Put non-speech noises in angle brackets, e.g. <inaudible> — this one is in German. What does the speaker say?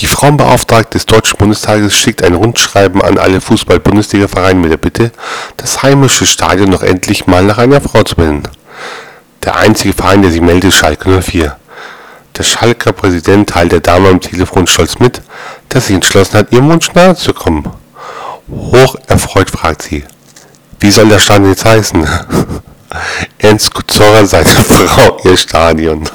Die Frauenbeauftragte des Deutschen Bundestages schickt ein Rundschreiben an alle Fußball-Bundesliga-Vereine mit der Bitte, das heimische Stadion noch endlich mal nach einer Frau zu benennen. Der einzige Verein, der sich meldet, ist Schalke 04. Der Schalker Präsident teilt der Dame am Telefon stolz mit, dass sie entschlossen hat, ihrem Wunsch nahe zu kommen. Hoch erfreut fragt sie, wie soll der Stadion jetzt heißen? <laughs> Ernst Kuzora, seine <laughs> Frau, ihr Stadion.